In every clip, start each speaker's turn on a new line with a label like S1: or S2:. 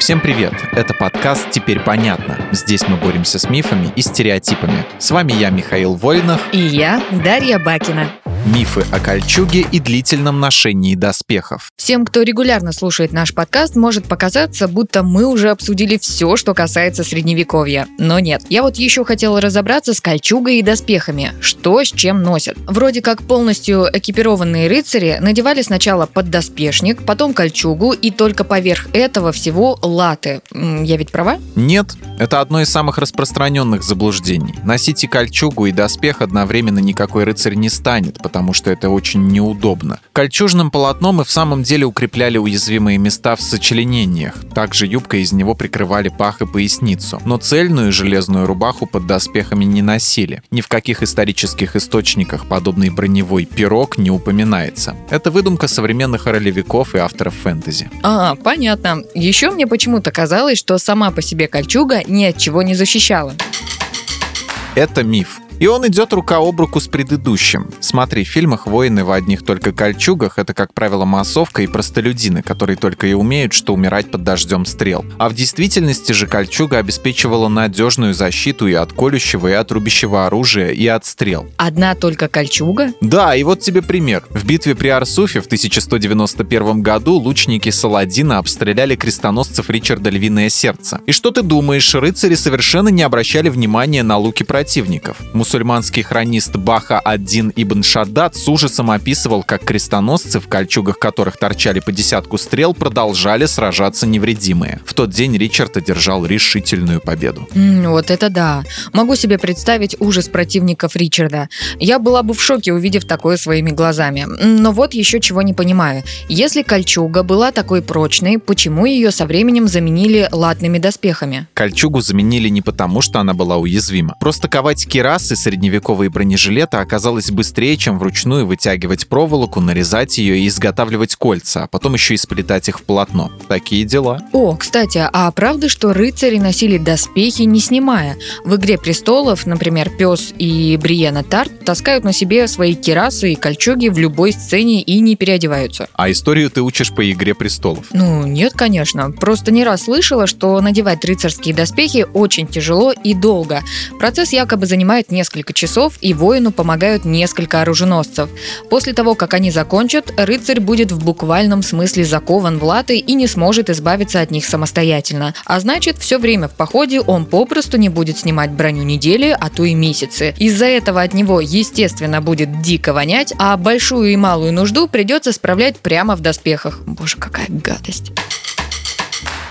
S1: Всем привет! Это подкаст «Теперь понятно». Здесь мы боремся с мифами и стереотипами. С вами я, Михаил Вольнах.
S2: И я, Дарья Бакина.
S1: Мифы о кольчуге и длительном ношении доспехов.
S2: Всем, кто регулярно слушает наш подкаст, может показаться, будто мы уже обсудили все, что касается средневековья. Но нет. Я вот еще хотела разобраться с кольчугой и доспехами. Что с чем носят. Вроде как полностью экипированные рыцари надевали сначала поддоспешник, потом кольчугу и только поверх этого всего латы. Я ведь права?
S1: Нет. Это одно из самых распространенных заблуждений. Носить и кольчугу, и доспех одновременно никакой рыцарь не станет, потому что это очень неудобно. Кольчужным полотном и в самом деле укрепляли уязвимые места в сочленениях. Также юбкой из него прикрывали пах и поясницу. Но цельную железную рубаху под доспехами не носили. Ни в каких исторических источниках подобный броневой пирог не упоминается. Это выдумка современных ролевиков и авторов фэнтези.
S2: А, понятно. Еще мне почему-то казалось, что сама по себе кольчуга ни от чего не защищала.
S1: Это миф. И он идет рука об руку с предыдущим. Смотри, в фильмах воины в одних только кольчугах — это, как правило, массовка и простолюдины, которые только и умеют, что умирать под дождем стрел. А в действительности же кольчуга обеспечивала надежную защиту и от колющего, и от рубящего оружия, и от стрел.
S2: Одна только кольчуга?
S1: Да, и вот тебе пример. В битве при Арсуфе в 1191 году лучники Саладина обстреляли крестоносцев Ричарда Львиное Сердце. И что ты думаешь, рыцари совершенно не обращали внимания на луки противников мусульманский хронист Баха Аддин Ибн Шаддат с ужасом описывал, как крестоносцы, в кольчугах которых торчали по десятку стрел, продолжали сражаться невредимые. В тот день Ричард одержал решительную победу.
S2: Mm, вот это да. Могу себе представить ужас противников Ричарда. Я была бы в шоке, увидев такое своими глазами. Но вот еще чего не понимаю. Если кольчуга была такой прочной, почему ее со временем заменили латными доспехами?
S1: Кольчугу заменили не потому, что она была уязвима. Просто ковать кирасы средневековые бронежилеты оказалось быстрее, чем вручную вытягивать проволоку, нарезать ее и изготавливать кольца, а потом еще и сплетать их в полотно. Такие дела.
S2: О, кстати, а правда, что рыцари носили доспехи не снимая? В «Игре престолов», например, Пес и Бриена Тарт таскают на себе свои кирасы и кольчуги в любой сцене и не переодеваются.
S1: А историю ты учишь по «Игре престолов»?
S2: Ну, нет, конечно. Просто не раз слышала, что надевать рыцарские доспехи очень тяжело и долго. Процесс якобы занимает несколько несколько часов, и воину помогают несколько оруженосцев. После того, как они закончат, рыцарь будет в буквальном смысле закован в латы и не сможет избавиться от них самостоятельно. А значит, все время в походе он попросту не будет снимать броню недели, а то и месяцы. Из-за этого от него, естественно, будет дико вонять, а большую и малую нужду придется справлять прямо в доспехах. Боже, какая гадость.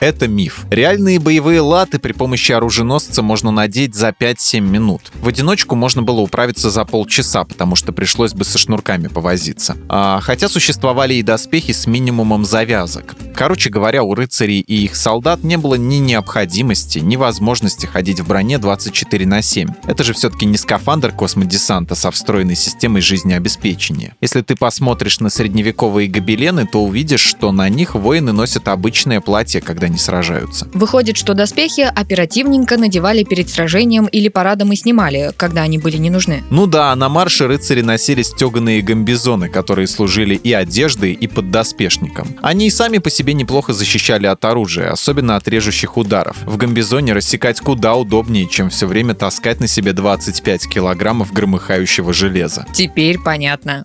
S1: Это миф. Реальные боевые латы при помощи оруженосца можно надеть за 5-7 минут. В одиночку можно было управиться за полчаса, потому что пришлось бы со шнурками повозиться. А, хотя существовали и доспехи с минимумом завязок. Короче говоря, у рыцарей и их солдат не было ни необходимости, ни возможности ходить в броне 24 на 7. Это же все-таки не скафандр космодесанта со встроенной системой жизнеобеспечения. Если ты посмотришь на средневековые гобелены, то увидишь, что на них воины носят обычное платье, когда они сражаются.
S2: Выходит, что доспехи оперативненько надевали перед сражением или парадом и снимали, когда они были не нужны.
S1: Ну да, на марше рыцари носили стеганые гамбизоны, которые служили и одеждой, и поддоспешником. Они и сами по себе неплохо защищали от оружия, особенно от режущих ударов. В гамбизоне рассекать куда удобнее, чем все время таскать на себе 25 килограммов громыхающего железа.
S2: Теперь понятно.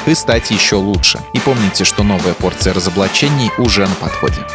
S1: и стать еще лучше. И помните, что новая порция разоблачений уже на подходе.